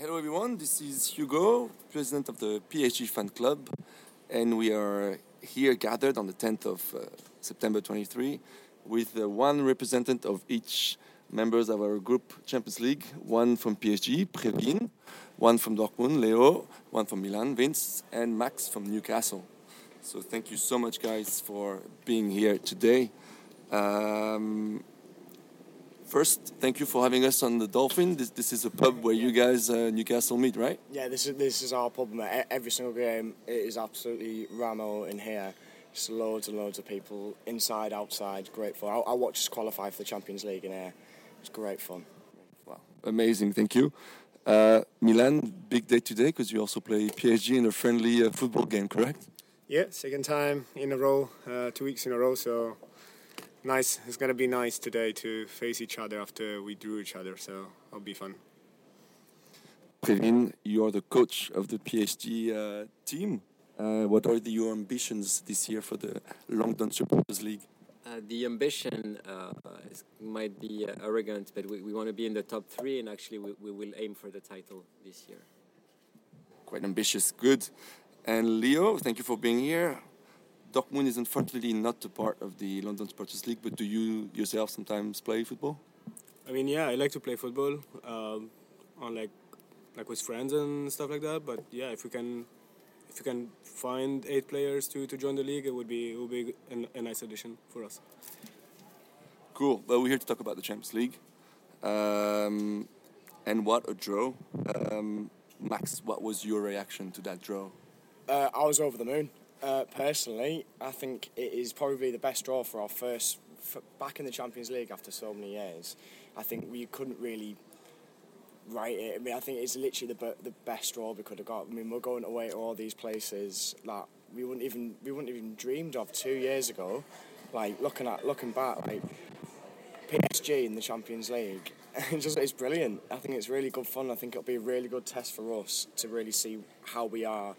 Hello everyone, this is Hugo, president of the PSG fan club, and we are here gathered on the 10th of uh, September 23 with uh, one representative of each members of our group Champions League, one from PSG, Preveen, one from Dortmund, Leo, one from Milan, Vince, and Max from Newcastle. So thank you so much guys for being here today. Um, First, thank you for having us on the Dolphin. This, this is a pub where you guys, uh, Newcastle, meet, right? Yeah, this is this is our pub. mate. Every single game, it is absolutely ramo in here. Just loads and loads of people, inside, outside. Great fun. I, I watched us qualify for the Champions League in here. It's great fun. Wow, amazing, thank you. Uh, Milan, big day today because you also play PSG in a friendly uh, football game, correct? Yeah, second time in a row, uh, two weeks in a row. So nice. It's gonna be nice today to face each other after we drew each other. So it'll be fun. Preveen, you are the coach of the PSG uh, team. Uh, what are the, your ambitions this year for the London Supporters League? Uh, the ambition uh, is, might be uh, arrogant, but we, we want to be in the top three, and actually we, we will aim for the title this year. Quite ambitious, good. And Leo, thank you for being here. Dortmund is unfortunately not a part of the London Sports League, but do you yourself sometimes play football? I mean, yeah, I like to play football, um, on like like with friends and stuff like that. But yeah, if we can if we can find eight players to, to join the league, it would be it would be a, a nice addition for us. Cool. Well, we're here to talk about the Champions League. Um, and what a draw. Um, Max, what was your reaction to that draw? Uh, I was over the moon. Uh, personally, I think it is probably the best draw for our first f- back in the Champions League after so many years. I think we couldn't really write it. I mean, I think it's literally the be- the best draw we could have got. I mean, we're going away to all these places that we wouldn't even we wouldn't even dreamed of two years ago. Like looking at looking back, like PSG in the Champions League. It's just it's brilliant. I think it's really good fun. I think it'll be a really good test for us to really see how we are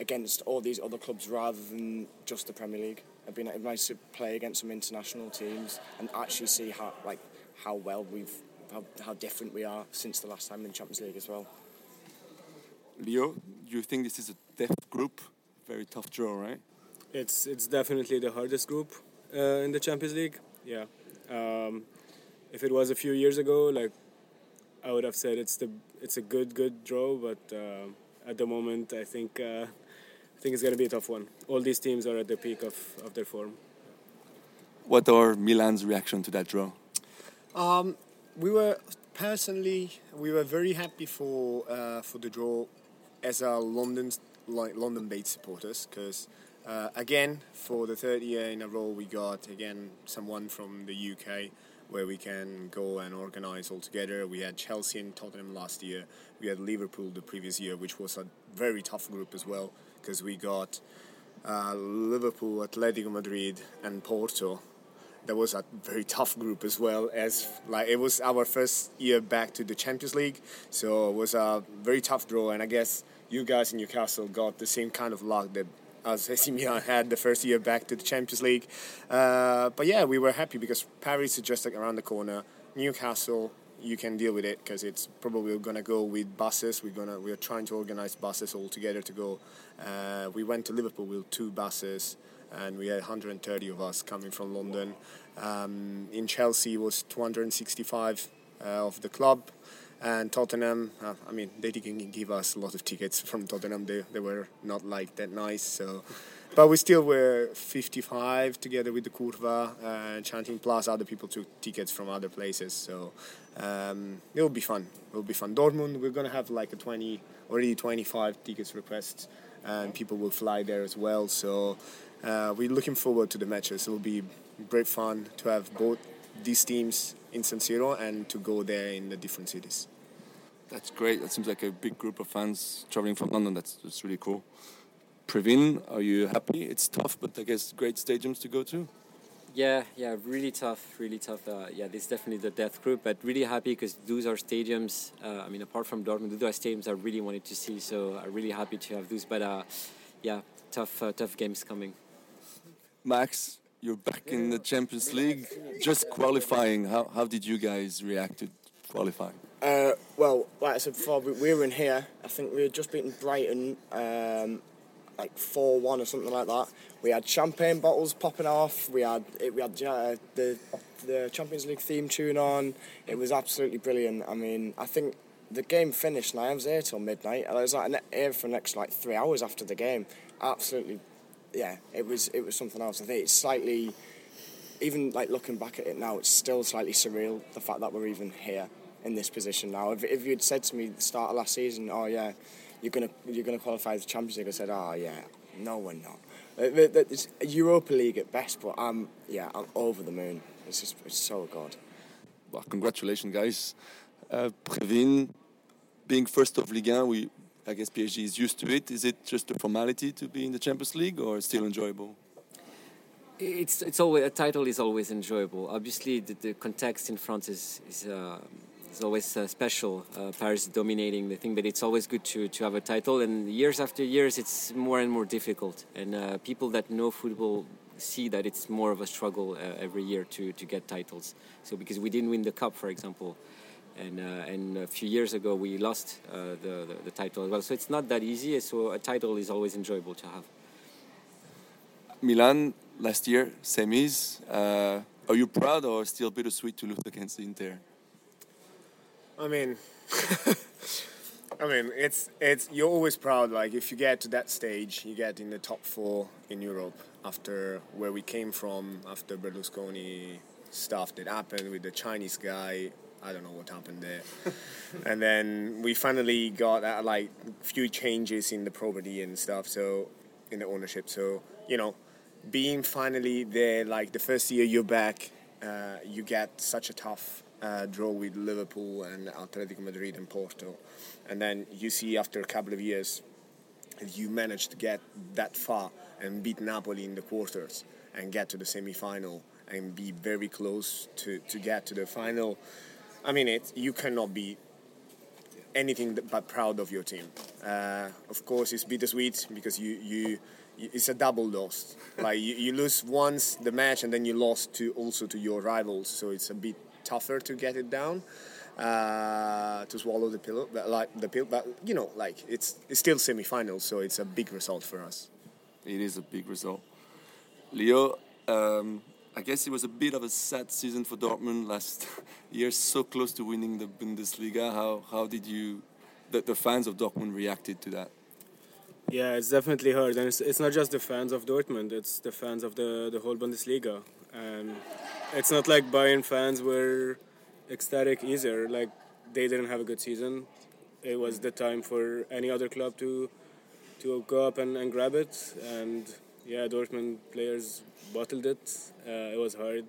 against all these other clubs rather than just the Premier League. It'd be nice to play against some international teams and actually see how like how well we've how, how different we are since the last time in the Champions League as well. Leo, do you think this is a tough group? Very tough draw, right? It's it's definitely the hardest group uh, in the Champions League. Yeah. Um, if it was a few years ago, like I would have said it's the it's a good good draw, but uh, at the moment I think uh, I think it's gonna be a tough one. All these teams are at the peak of, of their form. What are Milan's reaction to that draw? Um, we were personally we were very happy for uh, for the draw as a London like London-based supporters because uh, again for the third year in a row we got again someone from the UK where we can go and organize all together. We had Chelsea and Tottenham last year. We had Liverpool the previous year, which was a very tough group as well because we got uh, Liverpool, Atletico Madrid, and Porto. That was a very tough group as well as like it was our first year back to the Champions League. So it was a very tough draw and I guess you guys in Newcastle got the same kind of luck that as AC Milan had the first year back to the Champions League. Uh, but yeah we were happy because Paris is just like around the corner. Newcastle you can deal with it because it's probably gonna go with buses we're gonna we're trying to organize buses all together to go uh, we went to Liverpool with two buses and we had 130 of us coming from London. Um, in Chelsea was 265 uh, of the club, and Tottenham. Uh, I mean, they didn't give us a lot of tickets from Tottenham. They they were not like that nice. So, but we still were 55 together with the Curva uh, chanting. Plus, other people took tickets from other places. So um, it will be fun. It will be fun. Dortmund, we're gonna have like a 20 already 25 tickets requests, and people will fly there as well. So uh, we're looking forward to the matches. It will be great fun to have both these teams in San Siro and to go there in the different cities. That's great. That seems like a big group of fans traveling from London. That's, that's really cool. Preveen, are you happy? It's tough, but I guess great stadiums to go to. Yeah, yeah, really tough, really tough. Uh, yeah, this is definitely the death group, but really happy because those are stadiums. Uh, I mean, apart from Dortmund, those are stadiums I really wanted to see. So I'm really happy to have those. But uh, yeah, tough, uh, tough games coming. Max, you're back in the Champions League, just qualifying. How, how did you guys react to qualifying? Uh, well, like I said before, we, we were in here. I think we had just beaten Brighton, um, like four one or something like that. We had champagne bottles popping off. We had it, we had the the Champions League theme tune on. It was absolutely brilliant. I mean, I think the game finished and I was here till midnight. And I was like here for the next like three hours after the game. Absolutely, yeah. It was it was something else. I think it's slightly, even like looking back at it now, it's still slightly surreal the fact that we're even here in this position now. If, if you'd said to me at the start of last season, oh yeah, you're gonna you're gonna qualify for the Champions League, I said, oh yeah, no, we're not. It's Europa League at best, but I'm yeah, I'm over the moon. It's just it's so good. Well, congratulations, guys. Uh, Preveen, being first of Ligue 1, we I guess PSG is used to it. Is it just a formality to be in the Champions League, or still enjoyable? It's it's always a title is always enjoyable. Obviously, the, the context in France is is. Uh, it's always uh, special. Uh, Paris dominating the thing, but it's always good to, to have a title. And years after years, it's more and more difficult. And uh, people that know football see that it's more of a struggle uh, every year to, to get titles. So because we didn't win the cup, for example, and uh, and a few years ago we lost uh, the, the, the title as well. So it's not that easy. So a title is always enjoyable to have. Milan last year semis. are you proud or still bittersweet to lose against Inter? I mean, I mean, it's it's you're always proud. Like if you get to that stage, you get in the top four in Europe after where we came from, after Berlusconi stuff that happened with the Chinese guy. I don't know what happened there. and then we finally got uh, like few changes in the property and stuff. So in the ownership. So you know, being finally there, like the first year you're back, uh, you get such a tough uh, draw with Liverpool and Atletico Madrid and Porto, and then you see after a couple of years, you manage to get that far and beat Napoli in the quarters and get to the semi-final and be very close to, to get to the final. I mean, it you cannot be anything but proud of your team. Uh, of course, it's bittersweet because you you it's a double loss. like you, you lose once the match and then you lost to also to your rivals, so it's a bit tougher to get it down. Uh, to swallow the pill, but like the pill, but you know, like it's it's still semi-finals, so it's a big result for us. It is a big result. Leo, um, I guess it was a bit of a sad season for Dortmund last year, so close to winning the Bundesliga. How how did you, the, the fans of Dortmund reacted to that? Yeah, it's definitely hard, and it's, it's not just the fans of Dortmund; it's the fans of the the whole Bundesliga. And it's not like Bayern fans were ecstatic either. Like they didn't have a good season. It was the time for any other club to to go up and, and grab it. And yeah, Dortmund players bottled it. Uh, it was hard.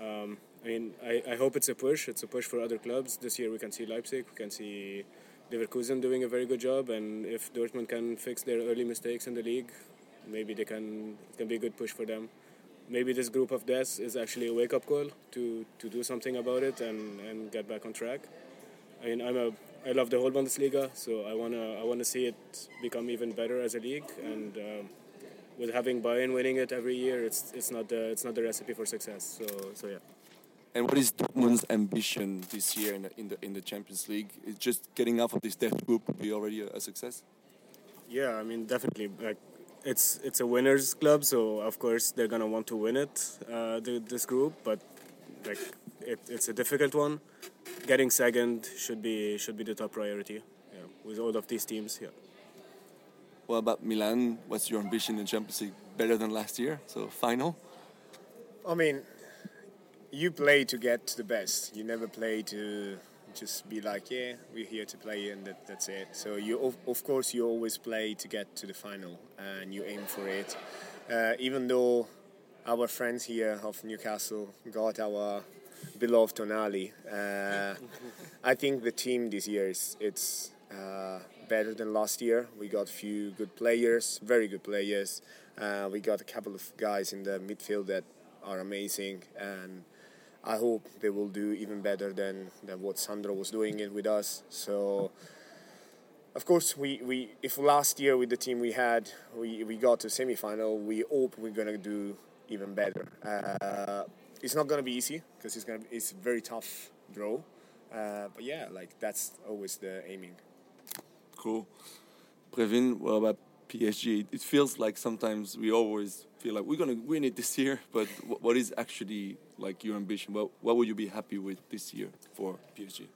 Um, I mean, I, I hope it's a push. It's a push for other clubs. This year we can see Leipzig, we can see Leverkusen doing a very good job. And if Dortmund can fix their early mistakes in the league, maybe they can. It can be a good push for them maybe this group of deaths is actually a wake-up call to, to do something about it and, and get back on track. I mean, I'm a I love the whole Bundesliga, so I wanna I wanna see it become even better as a league. And um, with having Bayern winning it every year, it's it's not the it's not the recipe for success. So so yeah. And what is Dortmund's ambition this year in the, in the in the Champions League? Is just getting out of this death group would be already a, a success? Yeah, I mean definitely. Like it's it's a winners club, so of course they're gonna want to win it. Uh, the, this group, but like it, it's a difficult one. Getting second should be should be the top priority. Yeah, with all of these teams. Yeah. What about Milan? What's your ambition in Champions League? Better than last year, so final. I mean, you play to get to the best. You never play to just be like, yeah, we're here to play and that, that's it. So you, of, of, course, you always play to get to the final and you aim for it. Uh, even though our friends here of Newcastle got our beloved Tonali, uh, I think the team this year is it's uh, better than last year. We got a few good players, very good players. Uh, we got a couple of guys in the midfield that are amazing and I hope they will do even better than, than what Sandro was doing it with us. So, of course, we, we if last year with the team we had we, we got to semi-final, we hope we're gonna do even better. Uh, it's not gonna be easy because it's gonna be, it's very tough draw. Uh, but yeah, like that's always the aiming. Cool. Preveen, what about PSG? It feels like sometimes we always feel like we're gonna win it this year, but wh- what is actually like your ambition? What what would you be happy with this year for PSG?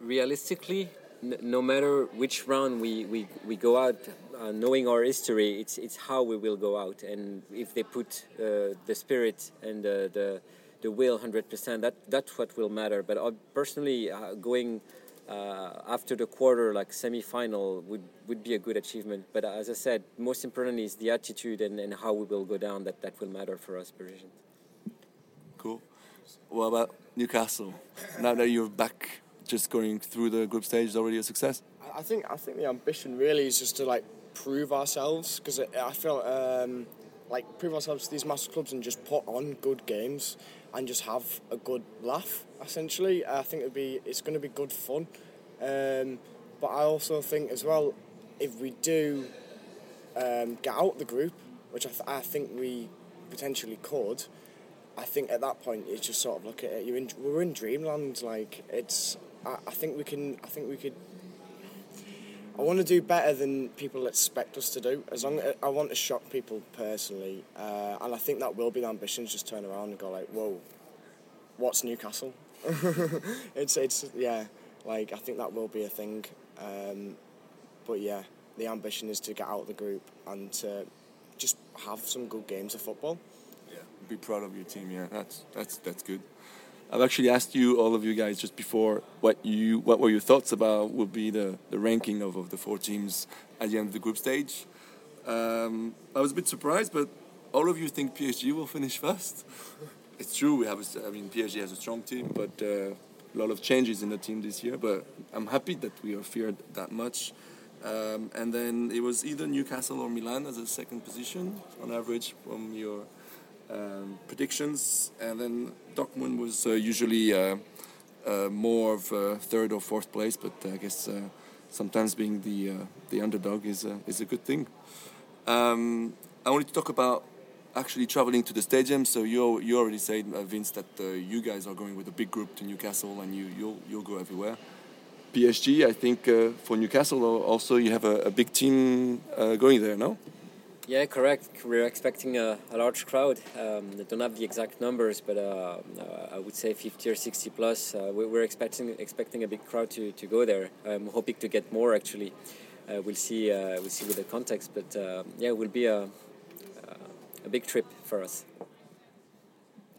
Realistically, no matter which round we, we, we go out, uh, knowing our history, it's it's how we will go out. And if they put uh, the spirit and the the, the will 100%, that that's what will matter. But uh, personally, uh, going uh, after the quarter, like semi-final, would would be a good achievement. But as I said, most importantly is the attitude and, and how we will go down. That that will matter for us, Parisians. Cool. What about Newcastle? now that you're back, just going through the group stage is already a success. I- I think I think the ambition really is just to like prove ourselves because I feel um, like prove ourselves to these massive clubs and just put on good games and just have a good laugh. Essentially, I think it'd be it's going to be good fun. Um, but I also think as well, if we do um, get out the group, which I, th- I think we potentially could, I think at that point it's just sort of look at it. You're in, we're in dreamland. Like it's, I, I think we can. I think we could. I want to do better than people expect us to do. As long I want to shock people personally, uh, and I think that will be the ambition. Just turn around and go like, "Whoa, what's Newcastle?" it's it's yeah. Like I think that will be a thing. Um, but yeah, the ambition is to get out of the group and to just have some good games of football. Yeah, be proud of your team. Yeah, that's that's that's good. I've actually asked you, all of you guys, just before what you what were your thoughts about would be the, the ranking of, of the four teams at the end of the group stage. Um, I was a bit surprised, but all of you think PSG will finish first. It's true we have. A, I mean, PSG has a strong team, but uh, a lot of changes in the team this year. But I'm happy that we are feared that much. Um, and then it was either Newcastle or Milan as a second position on average from your um, predictions, and then Dortmund was uh, usually uh, uh, more of uh, third or fourth place, but I guess sometimes being the the underdog is is a good thing. Um, I wanted to talk about actually traveling to the stadium. So you you already said Vince that you guys are going with a big group to Newcastle, and you you'll you'll go everywhere. PSG, I think for Newcastle also you have a, a big team going there, no? Yeah, correct. We're expecting a, a large crowd. Um, I don't have the exact numbers, but uh, uh, I would say 50 or 60 plus. Uh, we- we're expecting expecting a big crowd to, to go there. I'm hoping to get more actually. Uh, we'll see. Uh, we'll see with the context, but uh, yeah, it will be a a big trip for us.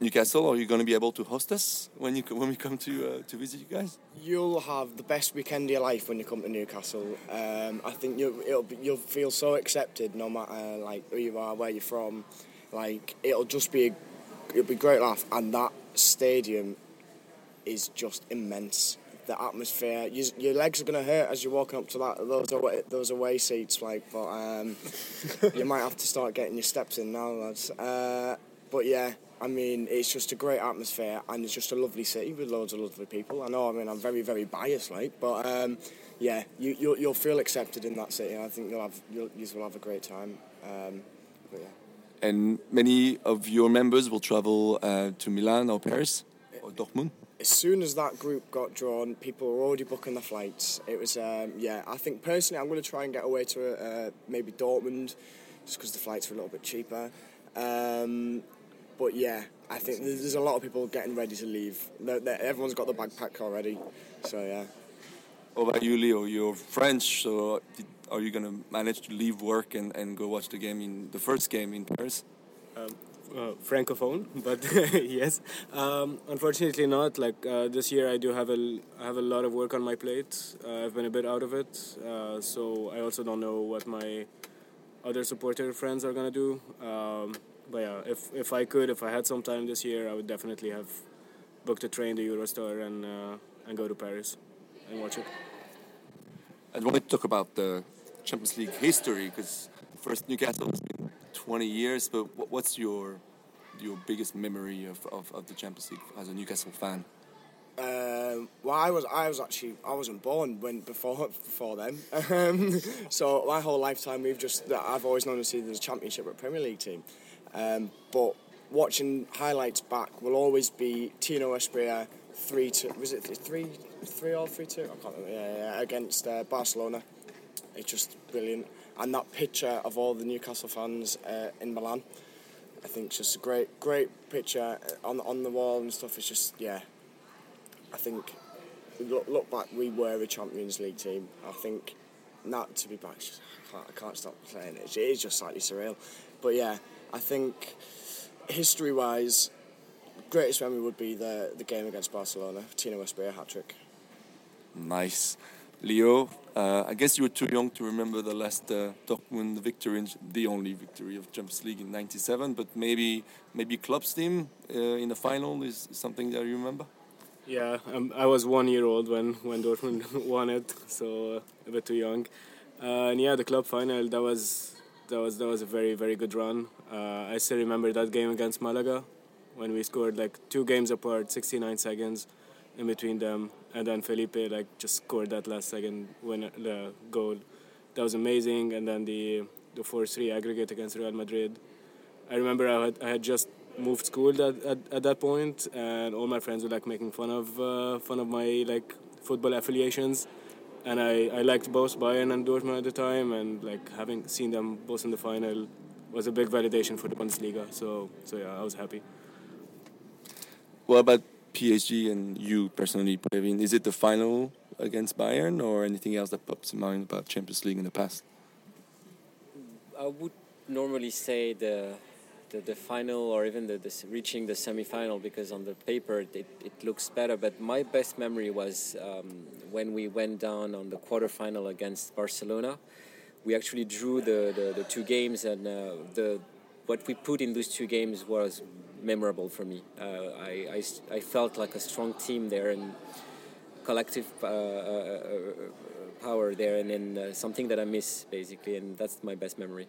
Newcastle, are you going to be able to host us when you when we come to uh, to visit you guys? You'll have the best weekend of your life when you come to Newcastle. Um, I think be, you'll feel so accepted no matter like who you are, where you're from. Like it'll just be a, it'll be great laugh, and that stadium is just immense. The atmosphere, you, your legs are gonna hurt as you're walking up to that those away, those away seats. Like, but um, you might have to start getting your steps in now, lads. Uh, but yeah, I mean, it's just a great atmosphere and it's just a lovely city with loads of lovely people. I know, I mean, I'm very, very biased, like, but um, yeah, you, you'll, you'll feel accepted in that city. and I think you'll have, you'll, you will have a great time. Um, but yeah. And many of your members will travel uh, to Milan or Paris or Dortmund. as soon as that group got drawn, people were already booking the flights. It was, um, yeah, I think personally I'm going to try and get away to uh, maybe Dortmund just because the flights are a little bit cheaper. Um, but yeah, I think there's there's a lot of people getting ready to leave. They're- they're- everyone's got the backpack already. So yeah. What about you, Leo? You're French, so did, are you going to manage to leave work and, and go watch the game in the first game in Paris? uh, francophone, but yes. Um, unfortunately, not. Like uh, this year, I do have a l- I have a lot of work on my plate. Uh, I've been a bit out of it, uh, so I also don't know what my other supporter friends are gonna do. Um, but yeah, if if I could, if I had some time this year, I would definitely have booked a train to Eurostar and uh, and go to Paris and watch it. I wanted to talk about the Champions League history because first Newcastle has been 20 years, but what's your your biggest memory of, of, of the Champions League as a Newcastle fan? Um, well, I was I was actually I wasn't born when before before then. Um, so my whole lifetime we've just I've always known to see the Championship or Premier League team. Um, but watching highlights back will always be Tino Asprilla, three two. Was it three three all three two? I can't remember. Yeah, yeah, against uh, Barcelona. It's just brilliant, and that picture of all the Newcastle fans uh, in Milan. I think it's just a great great picture on on the wall and stuff. It's just yeah. I think look, look back, we were a Champions League team. I think not to be back. Just, I, can't, I can't stop saying it. It is just slightly surreal, but yeah, I think history-wise, greatest memory would be the the game against Barcelona. Tino Asprilla hat trick. Nice. Leo, uh, I guess you were too young to remember the last uh, Dortmund victory, the only victory of Champions League in '97. But maybe, maybe Klopp's team uh, in the final is something that you remember. Yeah, um, I was one year old when when Dortmund won it, so uh, a bit too young. Uh, and yeah, the Klopp final that was that was that was a very very good run. Uh, I still remember that game against Malaga when we scored like two games apart, 69 seconds in between them, and then Felipe like just scored that last second win the goal. That was amazing, and then the the 4-3 aggregate against Real Madrid. I remember I had I had just moved school at, at, at that point, and all my friends were like making fun of uh, fun of my like football affiliations, and I, I liked both Bayern and Dortmund at the time, and like having seen them both in the final was a big validation for the Bundesliga. So so yeah, I was happy. What about PSG and you personally, Preveen? Is it the final against Bayern, or anything else that pops in mind about Champions League in the past? I would normally say the the, the final or even the, the reaching the semi-final because on the paper it, it looks better. But my best memory was um, when we went down on the quarterfinal against Barcelona. We actually drew the, the, the two games, and uh, the what we put in those two games was memorable for me. Uh, I, I, I, felt like a strong team there and collective uh, uh, uh power there, and then uh, something that I miss basically, and that's my best memory.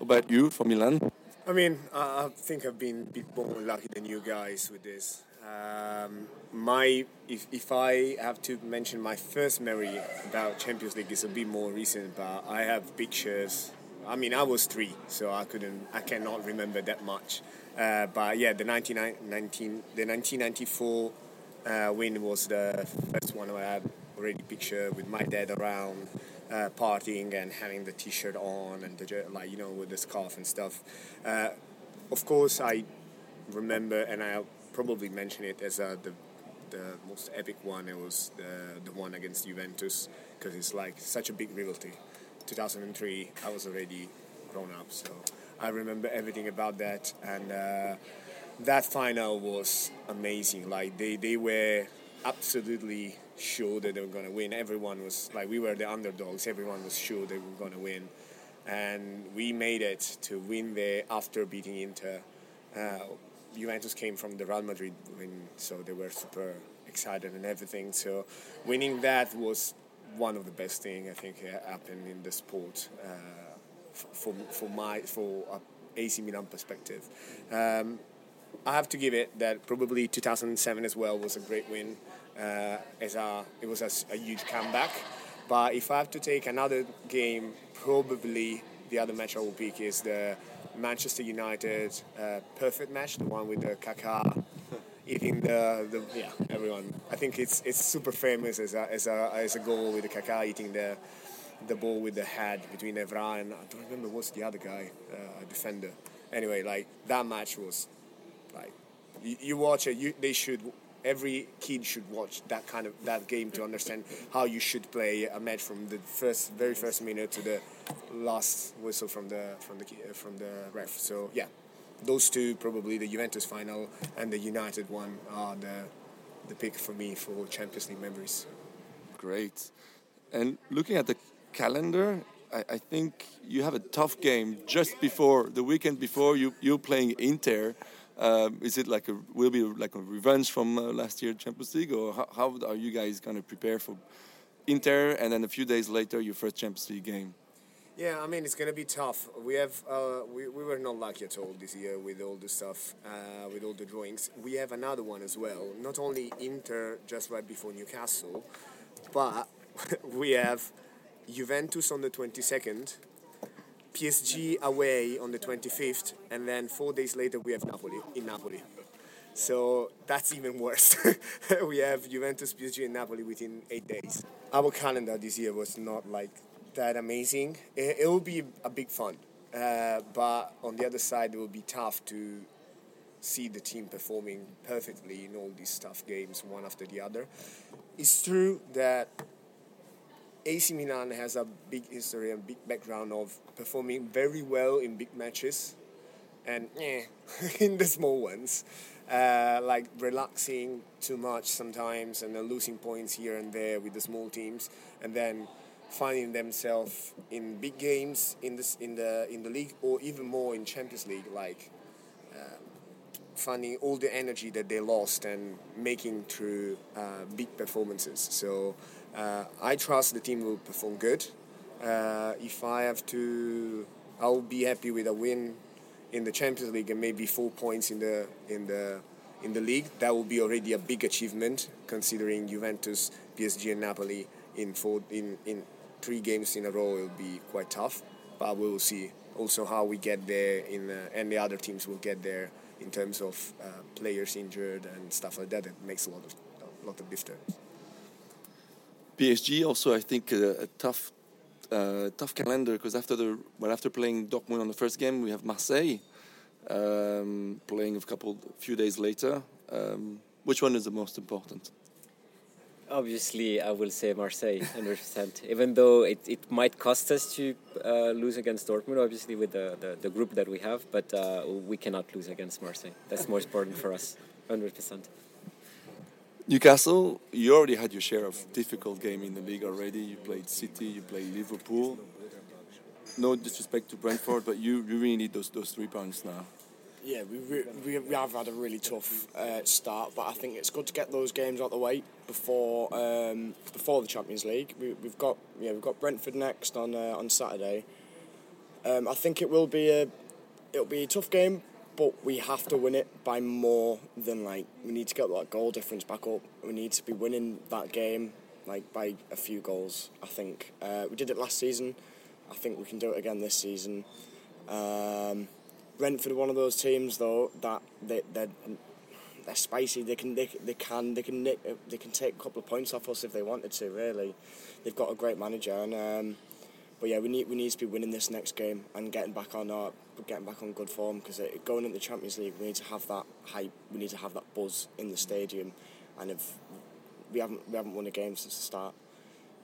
About you from Milan? I mean, I think I've been a bit more lucky than you guys with this. Um, my, if, if I have to mention my first memory about Champions League is a bit more recent, but I have pictures. I mean, I was three, so I couldn't, I cannot remember that much. Uh, but yeah, the 19, the 1994 uh, win was the first one I had already picture with my dad around uh, partying and having the T-shirt on and the like you know with the scarf and stuff. Uh, of course, I remember and I'll probably mention it as uh, the the most epic one. It was the the one against Juventus because it's like such a big rivalry. 2003, I was already grown up, so I remember everything about that and. Uh, that final was amazing. Like they, they were absolutely sure that they were going to win. Everyone was like, we were the underdogs. Everyone was sure they were going to win, and we made it to win there after beating Inter. Uh, Juventus came from the Real Madrid win, so they were super excited and everything. So winning that was one of the best things I think happened in the sport uh, for for my for AC Milan perspective. Um, I have to give it that probably 2007 as well was a great win as a it was a, a, huge comeback. But if I have to take another game, probably the other match I will pick is the Manchester United uh, perfect match, the one with the Kaká eating the, the yeah everyone. I think it's it's super famous as a as a as a goal with the Kaká eating the the ball with the head between Evra and I don't remember what's the other guy uh, defender. Anyway, like that match was like you, you watch it. You, they should every kid should watch that kind of that game to understand how you should play a match from the first very first minute to the last whistle from the from the uh, from the ref. So yeah, those two probably the Juventus final and the United one are the the pick for me for Champions League memories. Great, and looking at the calendar. I, I think you have a tough game just before the weekend before you you playing Inter. Um, is it like a will be like a revenge from uh, last year Champions League, or how, how are you guys going to prepare for Inter and then a few days later your first Champions League game? Yeah, I mean it's gonna be tough. We have uh, we, we were not lucky at all this year with all the stuff, uh, with all the drawings. We have another one as well. Not only Inter just right before Newcastle, but we have Juventus on the twenty second, PSG away on the 25th, and then four days later we have Napoli in Napoli. So that's even worse. we have Juventus, PSG, and Napoli within eight days. Our calendar this year was not like that amazing. It, it will be a big fun, uh, but on the other side, it will be tough to see the team performing perfectly in all these tough games, one after the other. It's true that AC Milan has a big history and big background of performing very well in big matches and eh, in the small ones. Uh, like relaxing too much sometimes and then losing points here and there with the small teams and then finding themselves in big games in this in the in the league or even more in Champions League like um, finding all the energy that they lost and making through uh, big performances so uh, I trust the team will perform good uh, if I have to I'll be happy with a win in the Champions League and maybe four points in the in the in the league. That will be already a big achievement considering Juventus, PSG, and Napoli in four in in three games in a row. It will be quite tough, but we will see also how we get there in uh, and the other teams will get there in terms of uh, players injured and stuff like that. It makes a lot of a lot of difference. PSG also, I think, uh, a tough uh, tough calendar because after the well after playing Dortmund on the first game, we have Marseille um, playing a couple few days later. Um, which one is the most important? Obviously, I will say Marseille, 100%. Even though it, it might cost us to uh, lose against Dortmund, obviously, with the, the, the group that we have, but uh, we cannot lose against Marseille. That's more important for us, 100%. Newcastle, you already had your share of difficult game in the league already. You played City, you played Liverpool. No disrespect to Brentford, but you, you really need those those three points now. Yeah, we, we, we have had a really tough uh, start, but I think it's good to get those games out of the way before um, before the Champions League. We, we've got yeah we've got Brentford next on uh, on Saturday. Um, I think it will be a it'll be a tough game, but we have to win it by more than like we need to get that goal difference back up. We need to be winning that game like by a few goals. I think uh, we did it last season. I think we can do it again this season. Um, Brentford are one of those teams though that they they're, they're spicy. They can they, they can they can nick, they can take a couple of points off us if they wanted to. Really, they've got a great manager and. Um, but yeah, we need we need to be winning this next game and getting back on our getting back on good form because going into the Champions League, we need to have that hype. We need to have that buzz in the stadium, and if we haven't we haven't won a game since the start,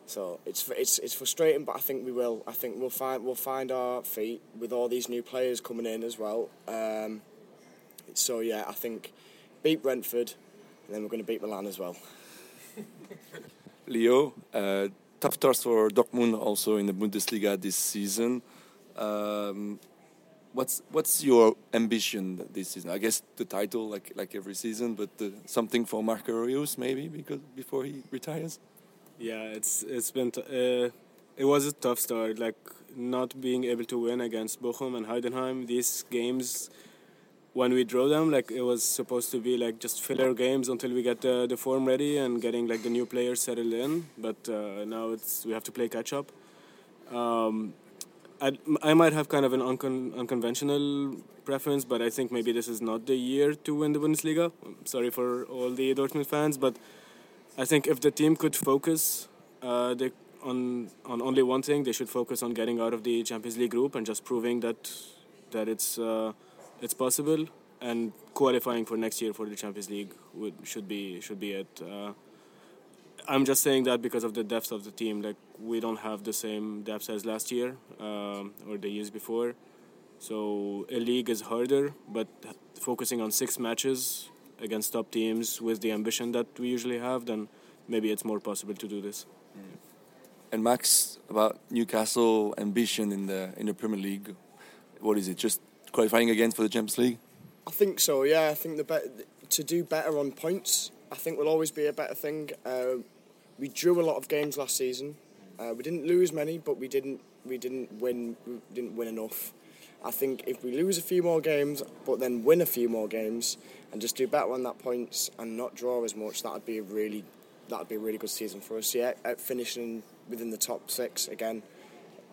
so it's it's it's frustrating. But I think we will. I think we'll find we'll find our feet with all these new players coming in as well. Um, so yeah, I think beat Brentford, and then we're going to beat Milan as well. Leo. Uh, tough task for Dortmund also in the Bundesliga this season. Um, what's what's your ambition this season? I guess the title, like like every season, but the, something for Marco Reus maybe because before he retires. Yeah, it's it's been uh, it was a tough start. Like not being able to win against Bochum and Heidenheim. These games when we draw them, like it was supposed to be like just filler games until we get the, the form ready and getting like the new players settled in. But uh, now it's we have to play catch up. Um, I, I might have kind of an uncon- unconventional preference, but I think maybe this is not the year to win the Bundesliga. I'm sorry for all the Dortmund fans, but I think if the team could focus uh, they, on on only one thing, they should focus on getting out of the Champions League group and just proving that that it's. Uh, it's possible, and qualifying for next year for the Champions League would should be should be it. Uh, I'm just saying that because of the depth of the team. Like we don't have the same depth as last year um, or the years before. So a league is harder, but focusing on six matches against top teams with the ambition that we usually have, then maybe it's more possible to do this. And Max, about Newcastle ambition in the in the Premier League, what is it? Just qualifying again for the Champions League? I think so. Yeah, I think the be- to do better on points, I think will always be a better thing. Uh, we drew a lot of games last season. Uh, we didn't lose many, but we didn't we didn't win we didn't win enough. I think if we lose a few more games, but then win a few more games and just do better on that points and not draw as much, that'd be a really that'd be a really good season for us. Yeah, finishing within the top six again.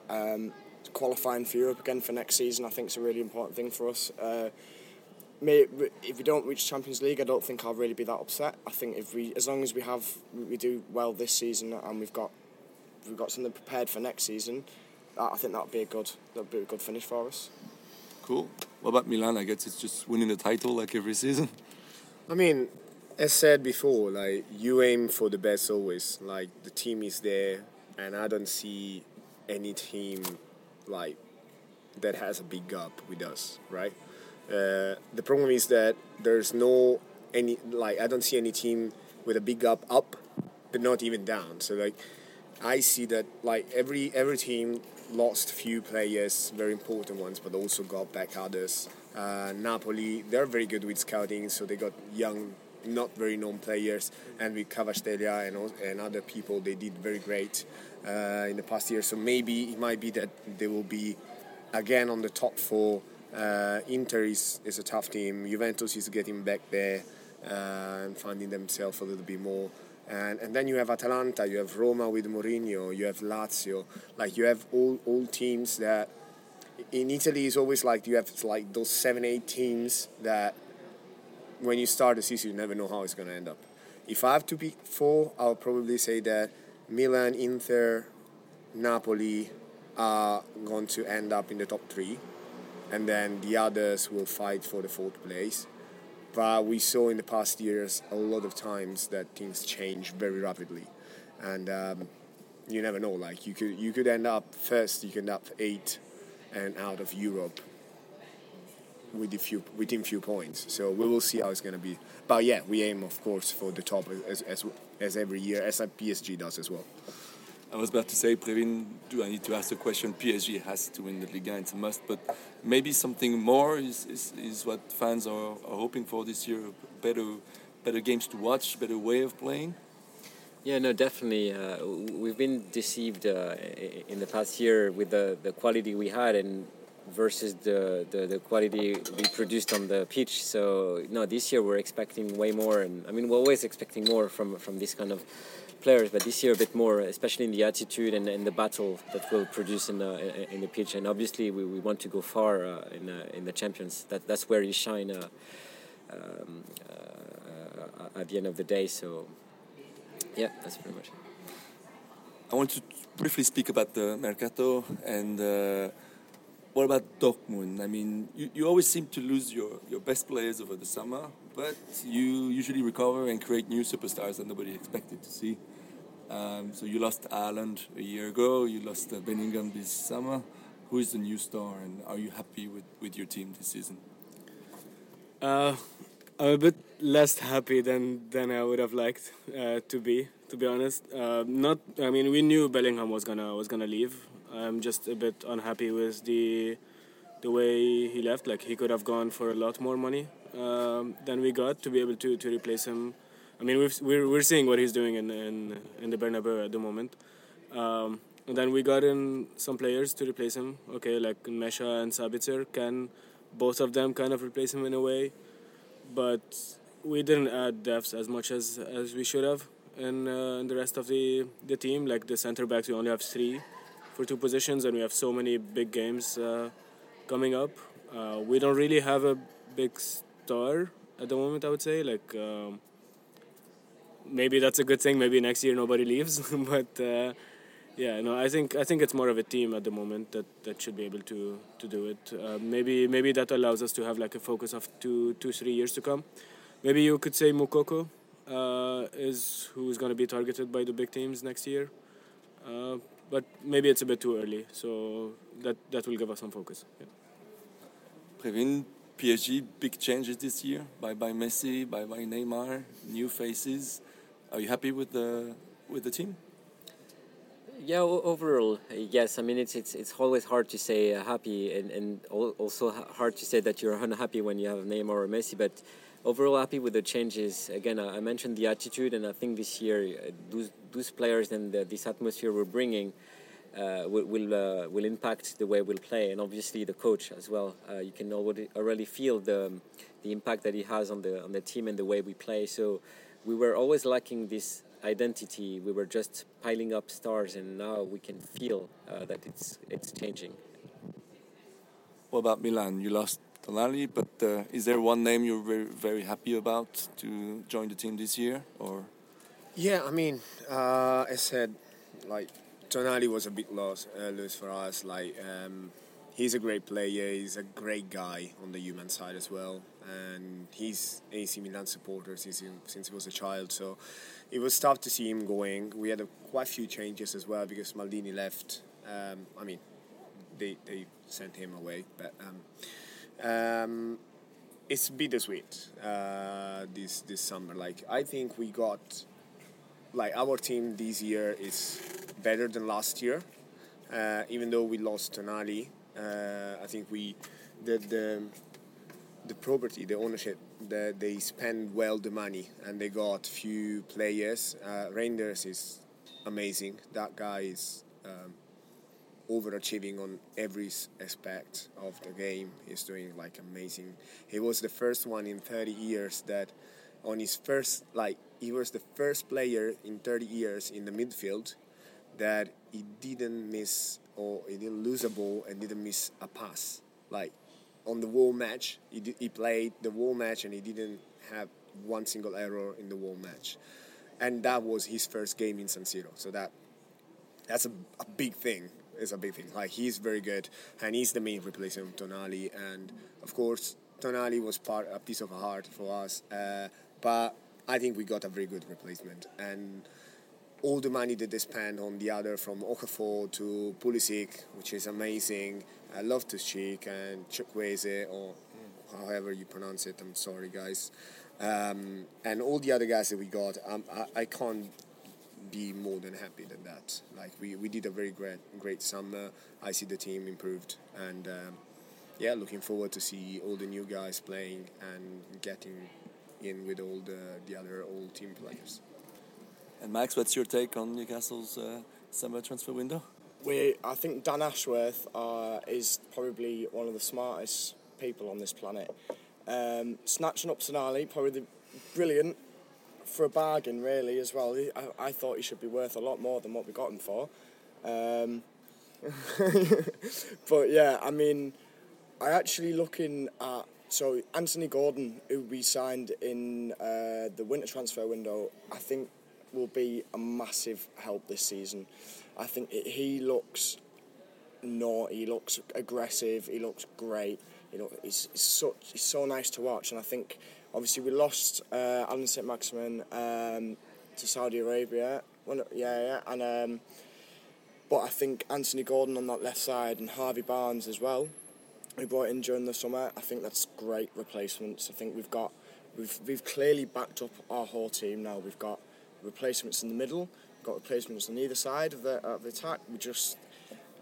Um, qualifying for Europe again for next season, I think is a really important thing for us. Uh, may, if we don't reach Champions League, I don't think I'll really be that upset. I think if we, as long as we have, we do well this season, and we've got, we've got something prepared for next season, I think that'd be a good, that'd be a good finish for us. Cool. What about Milan? I guess it's just winning the title like every season. I mean, as said before, like you aim for the best always. Like the team is there, and I don't see any team like that has a big gap with us, right? Uh, the problem is that there's no any like I don't see any team with a big gap up, but not even down. So like I see that like every every team lost few players, very important ones, but also got back others. Uh, Napoli, they're very good with scouting, so they got young, not very known players, and with Kvaratskhelia and and other people, they did very great uh, in the past year. So maybe it might be that they will be again on the top four. Uh, Inter is, is a tough team. Juventus is getting back there uh, and finding themselves a little bit more. And, and then you have Atalanta, you have Roma with Mourinho, you have Lazio. Like you have all, all teams that in Italy is always like you have like those seven, eight teams that when you start the season you never know how it's going to end up. If I have to pick four, I'll probably say that Milan, Inter, Napoli are going to end up in the top three, and then the others will fight for the fourth place. But we saw in the past years a lot of times that things change very rapidly, and um, you never know. Like you could you could end up first, you could end up eight, and out of Europe with few within few points. So we will see how it's going to be. But yeah, we aim of course for the top as as, as every year, as PSG does as well. I was about to say, Preveen, do I need to ask the question? PSG has to win the Liga, it's a must, but maybe something more is, is, is what fans are, are hoping for this year better, better games to watch, better way of playing? Yeah, no, definitely. Uh, we've been deceived uh, in the past year with the, the quality we had and versus the, the, the, quality we produced on the pitch. So, no, this year we're expecting way more. And I mean, we're always expecting more from, from this kind of players, but this year a bit more, especially in the attitude and, and the battle that we'll produce in the in the pitch. And obviously, we, we want to go far uh, in uh, in the champions. That that's where you shine uh, um, uh, at the end of the day. So, yeah, that's pretty much. It. I want to briefly speak about the mercato and. What about Dortmund? I mean, you, you always seem to lose your, your best players over the summer, but you usually recover and create new superstars that nobody expected to see. Um, so you lost Haaland a year ago. You lost uh, Bellingham this summer. Who is the new star, and are you happy with, with your team this season? Uh, I'm a bit less happy than than I would have liked uh, to be. To be honest, uh, not. I mean, we knew Bellingham was gonna was gonna leave. I'm just a bit unhappy with the the way he left. Like he could have gone for a lot more money um, than we got to be able to, to replace him I mean, we've, we're we're seeing what he's doing in in, in the Bernabeu at the moment. Um, and then we got in some players to replace him. Okay, like Nmecha and Sabitzer can both of them kind of replace him in a way, but we didn't add depth as much as as we should have in, uh, the rest of the the team. Like the center backs, we only have three for two positions, and we have so many big games uh, coming up. Uh, we don't really have a big star at the moment. I would say like. Um, maybe that's a good thing. Maybe next year nobody leaves, but uh, yeah, no, I think I think it's more of a team at the moment that, that should be able to to do it. Uh, maybe maybe that allows us to have like a focus of two two three years to come. Maybe you could say Moukoko uh, is who's going to be targeted by the big teams next year, uh, but maybe it's a bit too early. So that that will give us some focus. Yeah. Preveen, PSG, big changes this year. Bye bye Messi, bye bye Neymar, new faces. Are you happy with the with the team? Yeah, overall, yes. I mean, it's it's it's always hard to say uh, happy, and and also hard to say that you're unhappy when you have Neymar or Messi. But overall, happy with the changes. Again, I mentioned the attitude, and I think this year uh, those those players and the, this atmosphere we're bringing. Uh, will will, uh, will impact the way we'll play, and obviously the coach as well. Uh, you can already already feel the the impact that he has on the on the team and the way we play. So we were always lacking this identity. We were just piling up stars, and now we can feel uh, that it's it's changing. What about Milan? You lost Tonali. But uh, is there one name you're very very happy about to join the team this year, or? Yeah, I mean, uh, I said, like Tonali was a big loss, uh, lose for us. Like um, he's a great player. He's a great guy on the human side as well, and he's AC Milan supporter since he, since he was a child. So it was tough to see him going. We had a, quite a few changes as well because Maldini left. Um, I mean, they they sent him away, but um, um, it's bittersweet uh, this this summer. Like I think we got like our team this year is better than last year. Uh, even though we lost Tonali, uh, I think we the the the property, the ownership, the, they spend well the money and they got few players. Uh, Reijnders is amazing. That guy is um, overachieving on every aspect of the game. He's doing like amazing. He was the first one in 30 years that on his first like he was the first player in 30 years in the midfield that he didn't miss or he didn't lose a ball and didn't miss a pass. Like on the whole match, he, he played the whole match and he didn't have one single error in the whole match. And that was his first game in San Siro. So that that's a, a big thing. It's a big thing. Like he's very good and he's the main replacement of Tonali. And of course, Tonali was part a piece of a heart for us. Uh, but I think we got a very good replacement. And all the money that they spent on the other from Okafor to Pulisic, which is amazing. I Loftus-Cheek and Chukwueze or however you pronounce it. I'm sorry, guys. Um, and all the other guys that we got, um, I, I can't be more than happy than that. Like we, we did a very great great summer. I see the team improved, and um, yeah, looking forward to see all the new guys playing and getting in with all the the other old team players. And Max, what's your take on Newcastle's uh, summer transfer window? We, I think Dan Ashworth uh, is probably one of the smartest people on this planet. Um, snatching up Tonali, probably the, brilliant for a bargain, really, as well. I, I, thought he should be worth a lot more than what we got him for. Um, but yeah, I mean, I actually looking at so Anthony Gordon, who we signed in uh, the winter transfer window, I think will be a massive help this season. I think it, he looks naughty, he looks aggressive, he looks great. You know, it's, it's so it's so nice to watch, and I think obviously we lost uh, Allan Saint-Maximin um, to Saudi Arabia. Yeah, yeah, and um, but I think Anthony Gordon on that left side and Harvey Barnes as well. We brought in during the summer. I think that's great replacements. I think we've got we've we've clearly backed up our whole team now. We've got replacements in the middle, we've got replacements on either side of the, of the attack. We just,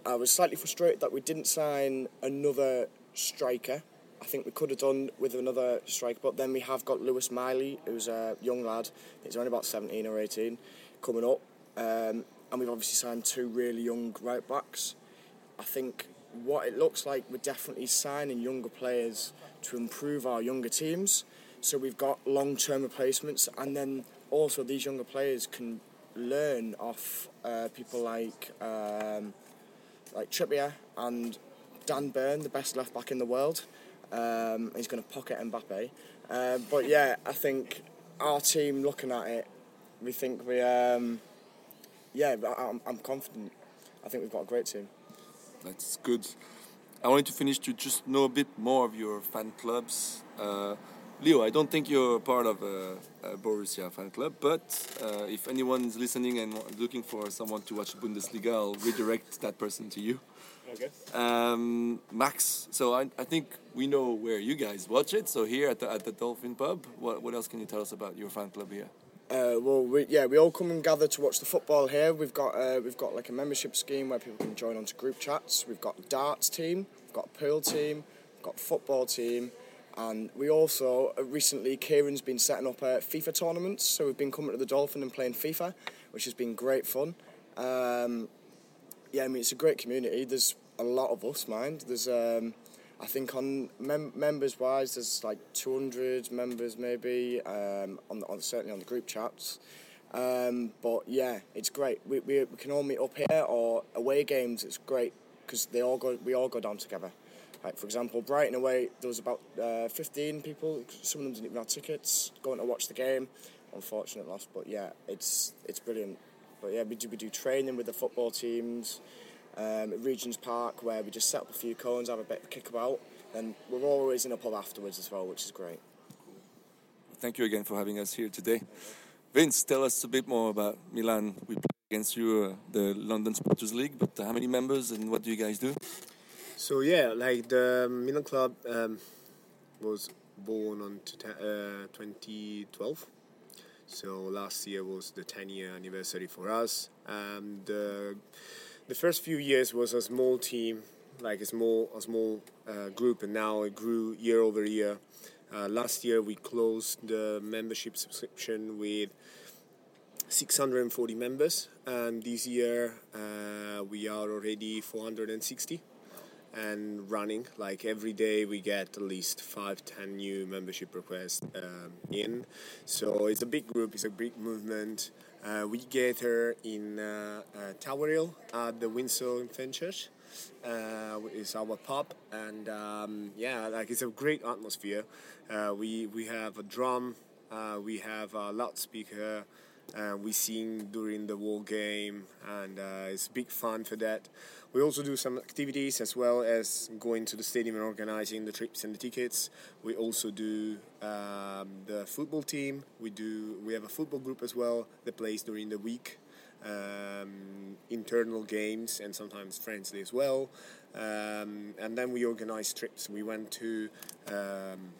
I was slightly frustrated that we didn't sign another striker. I think we could have done with another striker, but then we have got Lewis Miley, who's a young lad. He's only about 17 or 18, coming up. Um, and we've obviously signed two really young right backs. I think what it looks like, we're definitely signing younger players to improve our younger teams. So we've got long term replacements, and then also these younger players can learn off uh, people like um, like Trippier and Dan Burn, the best left back in the world. Um, he's going to pocket Mbappe. Uh, but yeah, I think our team looking at it, we think we, um, yeah, I'm, I'm confident. I think we've got a great team. That's good. I wanted to finish to just know a bit more of your fan clubs. Uh, Leo, I don't think you're part of a, a Borussia fan club, but uh, if anyone is listening and looking for someone to watch Bundesliga, I'll redirect that person to you. Okay. Um, Max, so I, I think we know where you guys watch it. So here at the, at the Dolphin Pub, what, what else can you tell us about your fan club here? Uh, well, we, yeah, we all come and gather to watch the football here. We've got uh, we've got like a membership scheme where people can join onto group chats. We've got darts team, we've got pool team, we've got football team, and we also uh, recently, Kieran's been setting up uh, FIFA tournaments. So we've been coming to the Dolphin and playing FIFA, which has been great fun. Um, yeah, I mean it's a great community. There's a lot of us, mind. There's um, I think on mem- members wise, there's like 200 members maybe. Um, on, the, on certainly on the group chats. Um, but yeah, it's great. We, we, we can all meet up here or away games. It's great because they all go we all go down together. Like for example, Brighton away, there was about uh, 15 people. Some of them didn't even have tickets going to watch the game. Unfortunate loss, but yeah, it's it's brilliant. But yeah, we do we do training with the football teams um, at Regent's Park where we just set up a few cones, have a bit of a kick about, and we're always in a pub afterwards as well, which is great. Thank you again for having us here today. Vince, tell us a bit more about Milan. We play against you, uh, the London Supporters League, but how many members and what do you guys do? So yeah, like the Milan club um, was born on uh, 2012. So last year was the 10 year anniversary for us. And uh, the first few years was a small team, like a small a small uh, group, and now it grew year over year. Uh, last year we closed the membership subscription with 640 members, and this year uh, we are already 460 and running. Like every day, we get at least five, ten new membership requests um, in. So it's a big group. It's a big movement. Uh, we gather in uh, uh, Tower Hill at the Windsor in Fenchurch. Uh, is our pub and um, yeah like it's a great atmosphere uh, we we have a drum uh, we have a loudspeaker uh, we sing during the war game, and uh, it's big fun for that. We also do some activities as well as going to the stadium and organizing the trips and the tickets. We also do um, the football team. We do we have a football group as well that plays during the week. Um, internal games and sometimes friendly as well. Um, and then we organize trips. We went to um,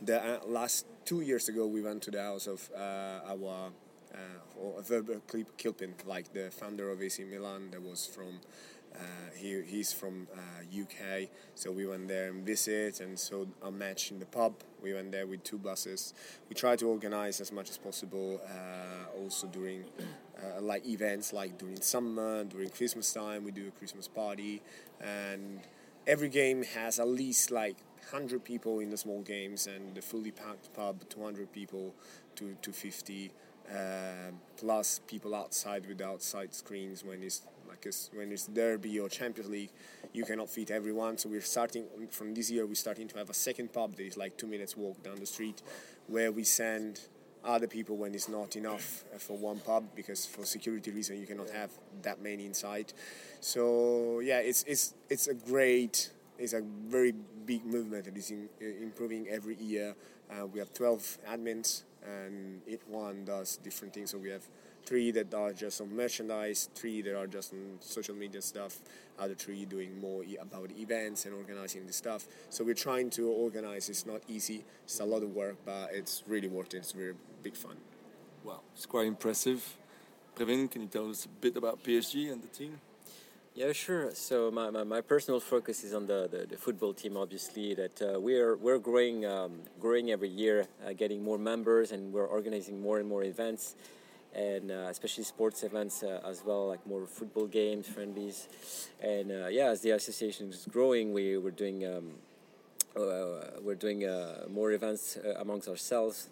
the uh, last two years ago. We went to the house of uh, our or Herbert Kilpin, like the founder of AC Milan, that was from. Uh, he, he's from uh, UK, so we went there and visit, and so a match in the pub. We went there with two buses. We try to organize as much as possible, uh, also during uh, like events like during summer, during Christmas time. We do a Christmas party, and every game has at least like 100 people in the small games, and the fully packed pub, 200 people to, to 50 uh, plus people outside with outside screens when it's like it's, when it's derby or Champions League, you cannot fit everyone. So we're starting from this year. We're starting to have a second pub that is like two minutes walk down the street, where we send other people when it's not enough for one pub because for security reason you cannot have that many inside. So yeah, it's it's it's a great it's a very big movement that is in, improving every year. Uh, we have 12 admins and each one does different things. So we have three that are just on merchandise, three that are just on social media stuff, other three doing more about events and organizing the stuff. So we're trying to organize. It's not easy. It's a lot of work, but it's really worth it. It's really big fun. Wow, it's quite impressive. Preveen, can you tell us a bit about PSG and the team? Yeah, sure. So my, my, my, personal focus is on the, the, the football team. Obviously, that uh, we're we're growing um, growing every year, uh, getting more members, and we're organizing more and more events, and uh, especially sports events uh, as well, like more football games, friendlies, and uh, yeah, as the association is growing, we we're doing um, uh, we're doing more events amongst ourselves.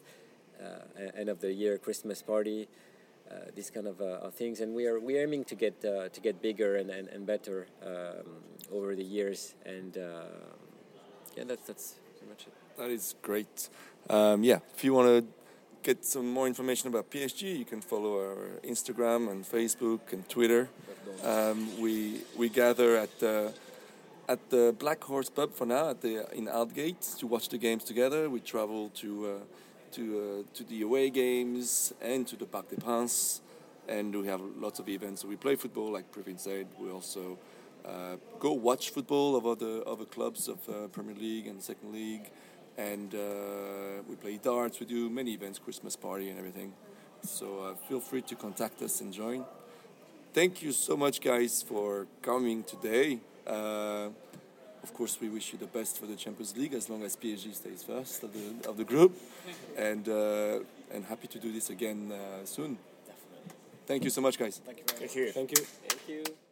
end of the year Christmas party. Uh, these kind of uh, things, and we are we are aiming to get uh, to get bigger and, and, and better um, over the years, and yeah, that's that's pretty much it. That is great. Um, yeah, if you want to get some more information about PSG, you can follow our Instagram and Facebook and Twitter. Um, we we gather at the at the Black Horse Pub for now at the in Aldgate to watch the games together. We travel to. Uh, to uh, to the away games and to the Parc des Princes, and we have lots of events. We play football, like Preveen said. We also uh, go watch football of other other clubs of uh, Premier League and Second League, and uh, we play darts. We do many events, Christmas party and everything. So uh, feel free to contact us and join. Thank you so much, guys, for coming today. Of course, we wish you the best for the Champions League as long as PSG stays first of the, of the group, and uh, and happy to do this again uh, soon. Definitely. Thank you so much, guys. Thank you. Thank you. Thank you. Thank you.